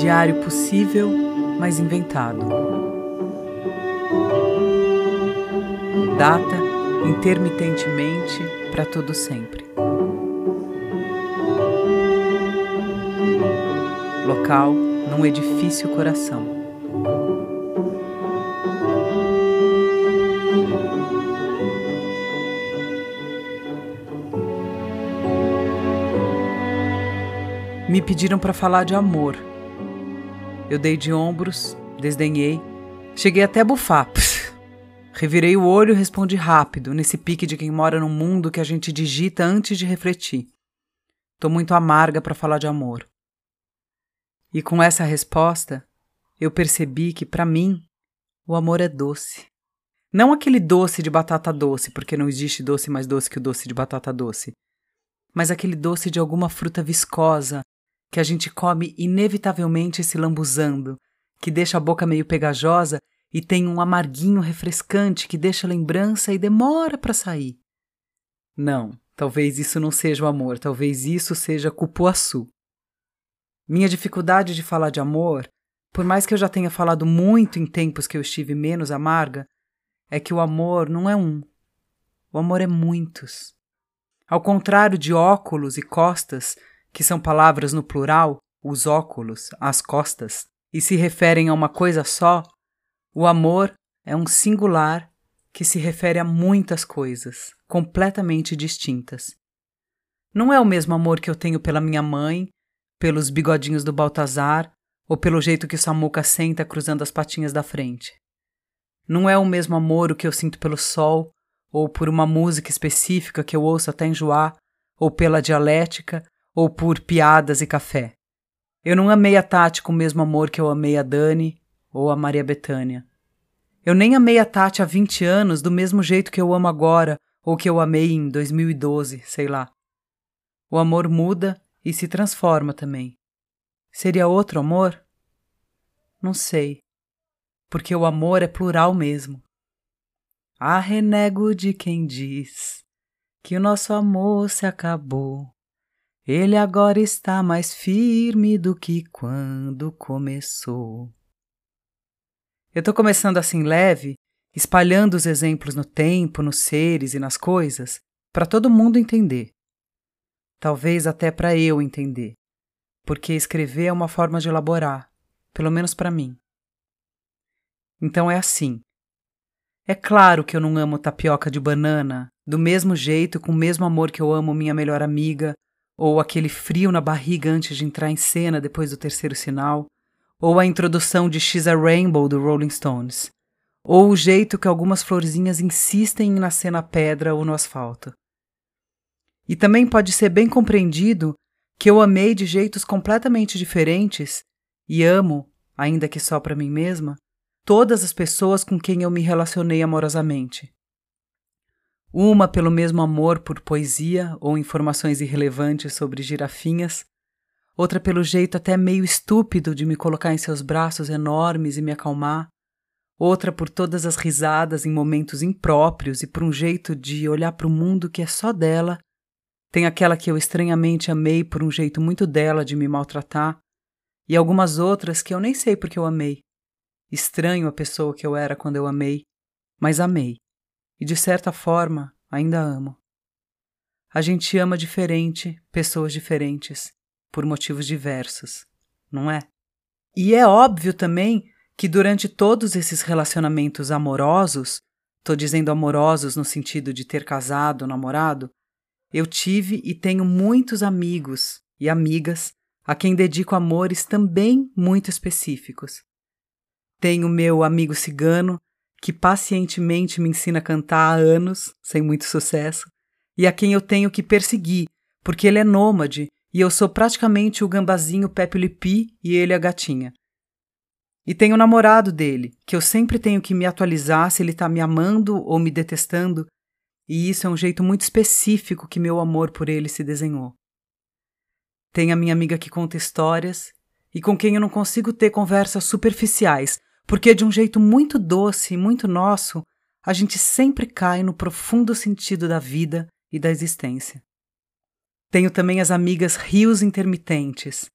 Diário possível, mas inventado. Data intermitentemente para todo sempre. Local num edifício coração. Me pediram para falar de amor. Eu dei de ombros, desdenhei, cheguei até a bufar. Revirei o olho e respondi rápido, nesse pique de quem mora num mundo que a gente digita antes de refletir. Tô muito amarga para falar de amor. E com essa resposta, eu percebi que para mim o amor é doce. Não aquele doce de batata doce, porque não existe doce mais doce que o doce de batata doce, mas aquele doce de alguma fruta viscosa, que a gente come inevitavelmente se lambuzando, que deixa a boca meio pegajosa e tem um amarguinho refrescante que deixa lembrança e demora para sair. Não, talvez isso não seja o amor, talvez isso seja cupuaçu. Minha dificuldade de falar de amor, por mais que eu já tenha falado muito em tempos que eu estive menos amarga, é que o amor não é um. O amor é muitos. Ao contrário de óculos e costas, que são palavras no plural, os óculos, as costas, e se referem a uma coisa só, o amor é um singular que se refere a muitas coisas, completamente distintas. Não é o mesmo amor que eu tenho pela minha mãe, pelos bigodinhos do Baltazar ou pelo jeito que o Samuca senta cruzando as patinhas da frente. Não é o mesmo amor o que eu sinto pelo sol, ou por uma música específica que eu ouço até enjoar, ou pela dialética, ou por piadas e café. Eu não amei a Tati com o mesmo amor que eu amei a Dani ou a Maria Bethânia. Eu nem amei a Tati há 20 anos do mesmo jeito que eu amo agora ou que eu amei em 2012, sei lá. O amor muda e se transforma também. Seria outro amor? Não sei. Porque o amor é plural mesmo. Ah, renego de quem diz que o nosso amor se acabou. Ele agora está mais firme do que quando começou. Eu estou começando assim leve, espalhando os exemplos no tempo, nos seres e nas coisas, para todo mundo entender. Talvez até para eu entender, porque escrever é uma forma de elaborar, pelo menos para mim. Então é assim. É claro que eu não amo tapioca de banana do mesmo jeito, com o mesmo amor que eu amo minha melhor amiga ou aquele frio na barriga antes de entrar em cena depois do terceiro sinal, ou a introdução de She's a Rainbow do Rolling Stones, ou o jeito que algumas florzinhas insistem em nascer na pedra ou no asfalto. E também pode ser bem compreendido que eu amei de jeitos completamente diferentes e amo, ainda que só para mim mesma, todas as pessoas com quem eu me relacionei amorosamente. Uma pelo mesmo amor por poesia ou informações irrelevantes sobre girafinhas, outra pelo jeito até meio estúpido de me colocar em seus braços enormes e me acalmar, outra por todas as risadas em momentos impróprios e por um jeito de olhar para o mundo que é só dela. Tem aquela que eu estranhamente amei por um jeito muito dela de me maltratar, e algumas outras que eu nem sei porque eu amei. Estranho a pessoa que eu era quando eu amei, mas amei e de certa forma ainda amo. A gente ama diferente, pessoas diferentes, por motivos diversos, não é? E é óbvio também que durante todos esses relacionamentos amorosos, tô dizendo amorosos no sentido de ter casado, namorado, eu tive e tenho muitos amigos e amigas a quem dedico amores também muito específicos. Tenho meu amigo cigano, que pacientemente me ensina a cantar há anos, sem muito sucesso, e a quem eu tenho que perseguir, porque ele é nômade e eu sou praticamente o gambazinho Pepe Lipi e ele a gatinha. E tenho o namorado dele, que eu sempre tenho que me atualizar se ele está me amando ou me detestando, e isso é um jeito muito específico que meu amor por ele se desenhou. Tem a minha amiga que conta histórias e com quem eu não consigo ter conversas superficiais, porque de um jeito muito doce e muito nosso, a gente sempre cai no profundo sentido da vida e da existência. Tenho também as amigas rios intermitentes,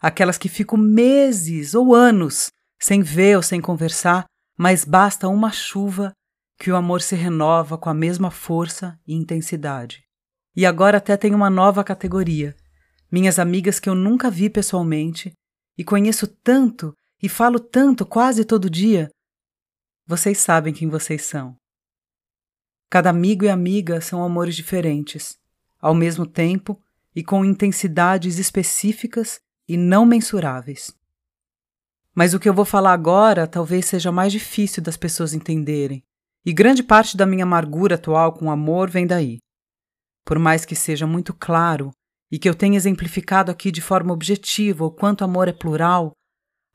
aquelas que fico meses ou anos sem ver ou sem conversar, mas basta uma chuva que o amor se renova com a mesma força e intensidade. E agora até tem uma nova categoria. Minhas amigas que eu nunca vi pessoalmente e conheço tanto e falo tanto quase todo dia. Vocês sabem quem vocês são. Cada amigo e amiga são amores diferentes, ao mesmo tempo e com intensidades específicas e não mensuráveis. Mas o que eu vou falar agora talvez seja mais difícil das pessoas entenderem, e grande parte da minha amargura atual com o amor vem daí. Por mais que seja muito claro e que eu tenha exemplificado aqui de forma objetiva o quanto amor é plural,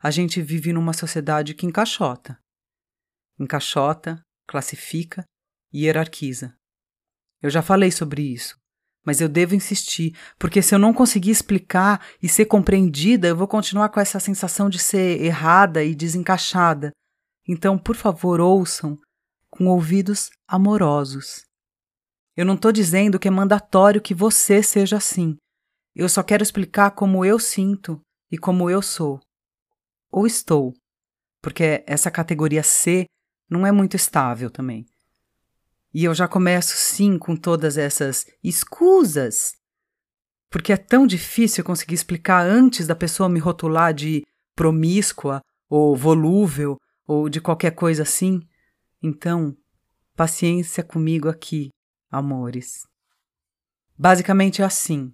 a gente vive numa sociedade que encaixota. Encaixota, classifica e hierarquiza. Eu já falei sobre isso, mas eu devo insistir, porque se eu não conseguir explicar e ser compreendida, eu vou continuar com essa sensação de ser errada e desencaixada. Então, por favor, ouçam com ouvidos amorosos. Eu não estou dizendo que é mandatório que você seja assim. Eu só quero explicar como eu sinto e como eu sou. Ou estou, porque essa categoria C não é muito estável também. E eu já começo sim com todas essas escusas, porque é tão difícil conseguir explicar antes da pessoa me rotular de promíscua ou volúvel ou de qualquer coisa assim. Então, paciência comigo aqui, amores. Basicamente é assim.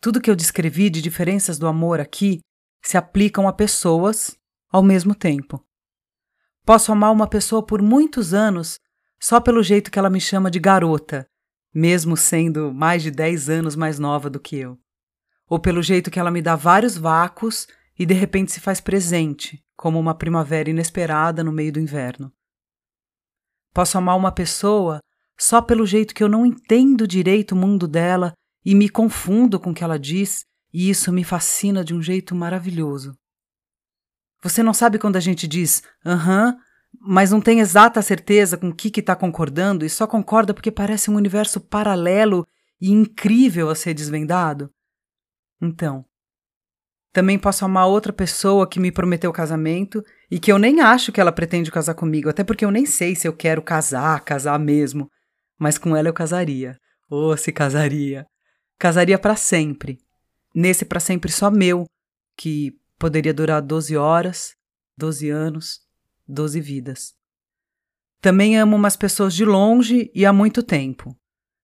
Tudo que eu descrevi de diferenças do amor aqui se aplicam a pessoas ao mesmo tempo. Posso amar uma pessoa por muitos anos só pelo jeito que ela me chama de garota, mesmo sendo mais de 10 anos mais nova do que eu. Ou pelo jeito que ela me dá vários vácuos e de repente se faz presente, como uma primavera inesperada no meio do inverno. Posso amar uma pessoa só pelo jeito que eu não entendo direito o mundo dela e me confundo com o que ela diz, e isso me fascina de um jeito maravilhoso. Você não sabe quando a gente diz aham mas não tem exata certeza com o que está concordando e só concorda porque parece um universo paralelo e incrível a ser desvendado? Então, também posso amar outra pessoa que me prometeu casamento e que eu nem acho que ela pretende casar comigo, até porque eu nem sei se eu quero casar, casar mesmo. Mas com ela eu casaria. Oh, se casaria. Casaria para sempre. Nesse para sempre só meu, que poderia durar 12 horas, 12 anos, doze vidas. Também amo umas pessoas de longe e há muito tempo.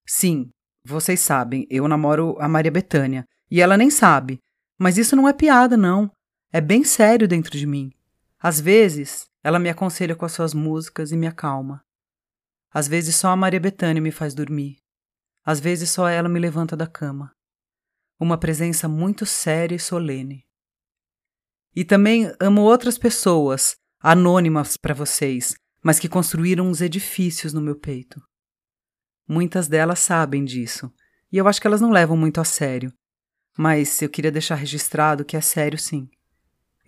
Sim, vocês sabem, eu namoro a Maria Betânia e ela nem sabe, mas isso não é piada, não. É bem sério dentro de mim. Às vezes, ela me aconselha com as suas músicas e me acalma. Às vezes, só a Maria Betânia me faz dormir. Às vezes, só ela me levanta da cama. Uma presença muito séria e solene. E também amo outras pessoas anônimas para vocês, mas que construíram uns edifícios no meu peito. Muitas delas sabem disso, e eu acho que elas não levam muito a sério. Mas eu queria deixar registrado que é sério sim.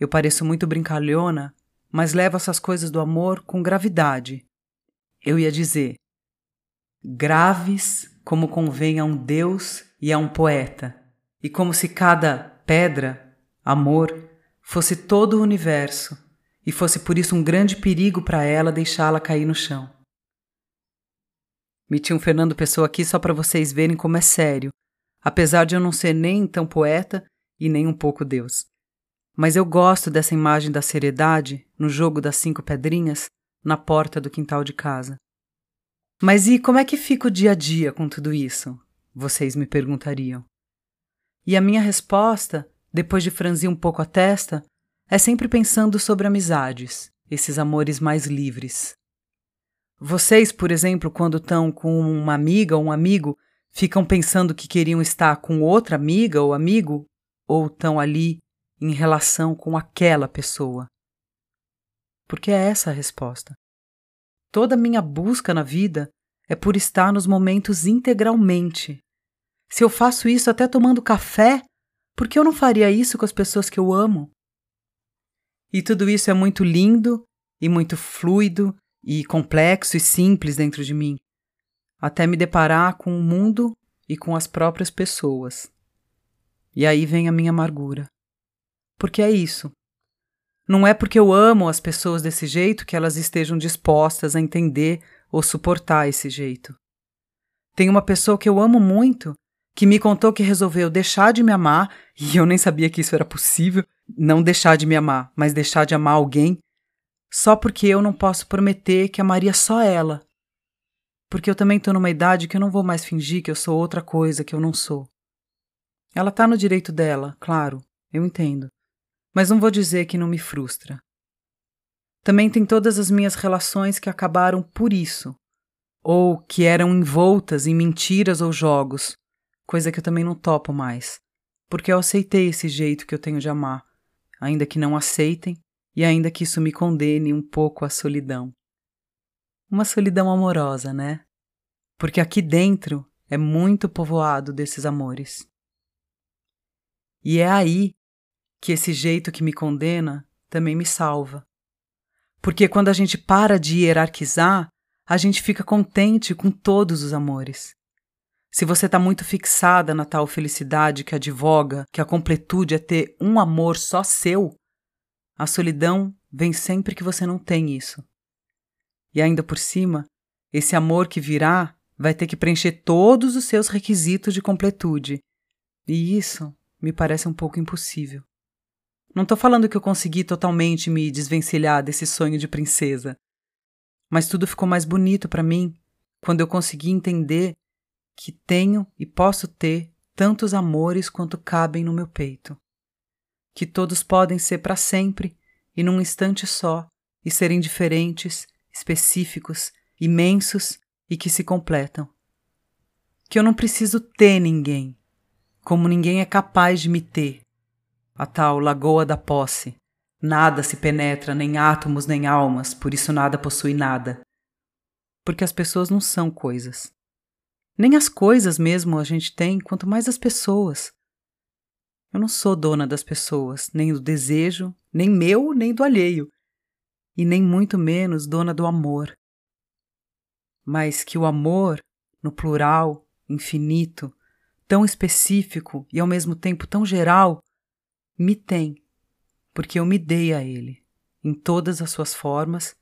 Eu pareço muito brincalhona, mas levo essas coisas do amor com gravidade. Eu ia dizer, graves como convém a um Deus e a um poeta, e como se cada pedra, amor, fosse todo o universo e fosse por isso um grande perigo para ela deixá-la cair no chão. Meti um Fernando Pessoa aqui só para vocês verem como é sério, apesar de eu não ser nem tão poeta e nem um pouco Deus. Mas eu gosto dessa imagem da seriedade no jogo das cinco pedrinhas na porta do quintal de casa. Mas e como é que fica o dia a dia com tudo isso? Vocês me perguntariam. E a minha resposta, depois de franzir um pouco a testa, é sempre pensando sobre amizades, esses amores mais livres. Vocês, por exemplo, quando estão com uma amiga ou um amigo, ficam pensando que queriam estar com outra amiga ou amigo, ou estão ali em relação com aquela pessoa? Porque é essa a resposta. Toda minha busca na vida é por estar nos momentos integralmente. Se eu faço isso até tomando café, por que eu não faria isso com as pessoas que eu amo? E tudo isso é muito lindo e muito fluido e complexo e simples dentro de mim, até me deparar com o mundo e com as próprias pessoas. E aí vem a minha amargura. porque é isso. Não é porque eu amo as pessoas desse jeito que elas estejam dispostas a entender ou suportar esse jeito. Tem uma pessoa que eu amo muito que me contou que resolveu deixar de me amar, e eu nem sabia que isso era possível, não deixar de me amar, mas deixar de amar alguém, só porque eu não posso prometer que amaria só ela. Porque eu também estou numa idade que eu não vou mais fingir que eu sou outra coisa que eu não sou. Ela está no direito dela, claro, eu entendo. Mas não vou dizer que não me frustra. Também tem todas as minhas relações que acabaram por isso, ou que eram envoltas em mentiras ou jogos, coisa que eu também não topo mais, porque eu aceitei esse jeito que eu tenho de amar, ainda que não aceitem e ainda que isso me condene um pouco à solidão. Uma solidão amorosa, né? Porque aqui dentro é muito povoado desses amores. E é aí que esse jeito que me condena também me salva. Porque quando a gente para de hierarquizar, a gente fica contente com todos os amores. Se você está muito fixada na tal felicidade que advoga que a completude é ter um amor só seu, a solidão vem sempre que você não tem isso. E ainda por cima, esse amor que virá vai ter que preencher todos os seus requisitos de completude. E isso me parece um pouco impossível. Não estou falando que eu consegui totalmente me desvencilhar desse sonho de princesa, mas tudo ficou mais bonito para mim quando eu consegui entender que tenho e posso ter tantos amores quanto cabem no meu peito. Que todos podem ser para sempre e num instante só, e serem diferentes, específicos, imensos e que se completam. Que eu não preciso ter ninguém, como ninguém é capaz de me ter. A tal lagoa da posse. Nada se penetra, nem átomos nem almas, por isso nada possui nada. Porque as pessoas não são coisas. Nem as coisas mesmo a gente tem, quanto mais as pessoas. Eu não sou dona das pessoas, nem do desejo, nem meu, nem do alheio, e nem muito menos dona do amor. Mas que o amor, no plural, infinito, tão específico e ao mesmo tempo tão geral, me tem, porque eu me dei a ele, em todas as suas formas,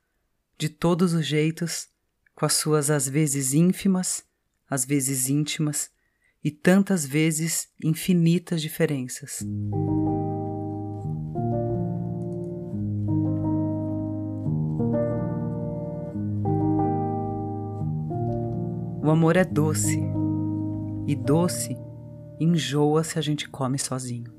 de todos os jeitos, com as suas às vezes ínfimas às vezes íntimas e tantas vezes infinitas diferenças. O amor é doce, e doce enjoa se a gente come sozinho.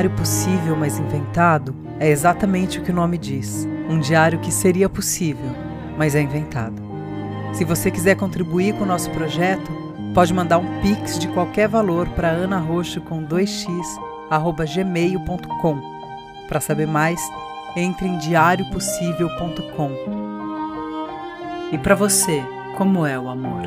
Diário possível, mas inventado é exatamente o que o nome diz. Um diário que seria possível, mas é inventado. Se você quiser contribuir com o nosso projeto, pode mandar um pix de qualquer valor para anarroxo com 2x gmail.com. Para saber mais, entre em diariopossível.com. E para você, como é o amor?